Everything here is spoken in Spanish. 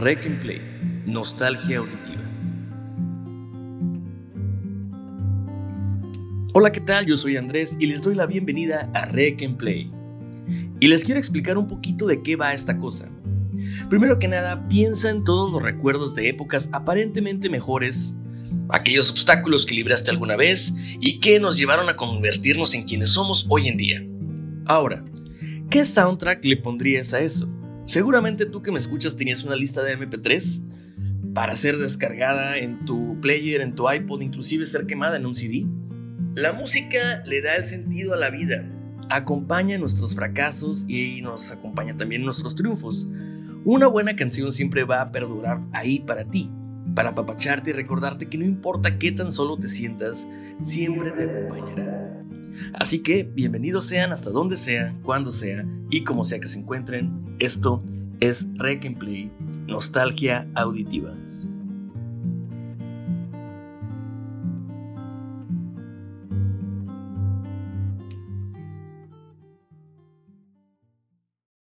Rec and Play, Nostalgia Auditiva. Hola, ¿qué tal? Yo soy Andrés y les doy la bienvenida a Rec and Play. Y les quiero explicar un poquito de qué va esta cosa. Primero que nada, piensa en todos los recuerdos de épocas aparentemente mejores, aquellos obstáculos que libraste alguna vez y que nos llevaron a convertirnos en quienes somos hoy en día. Ahora, ¿qué soundtrack le pondrías a eso? Seguramente tú que me escuchas tenías una lista de MP3 para ser descargada en tu player, en tu iPod, inclusive ser quemada en un CD. La música le da el sentido a la vida, acompaña nuestros fracasos y nos acompaña también nuestros triunfos. Una buena canción siempre va a perdurar ahí para ti, para apapacharte y recordarte que no importa qué tan solo te sientas, siempre te acompañará. Así que bienvenidos sean hasta donde sea, cuando sea y como sea que se encuentren. Esto es Rec Play, Nostalgia Auditiva.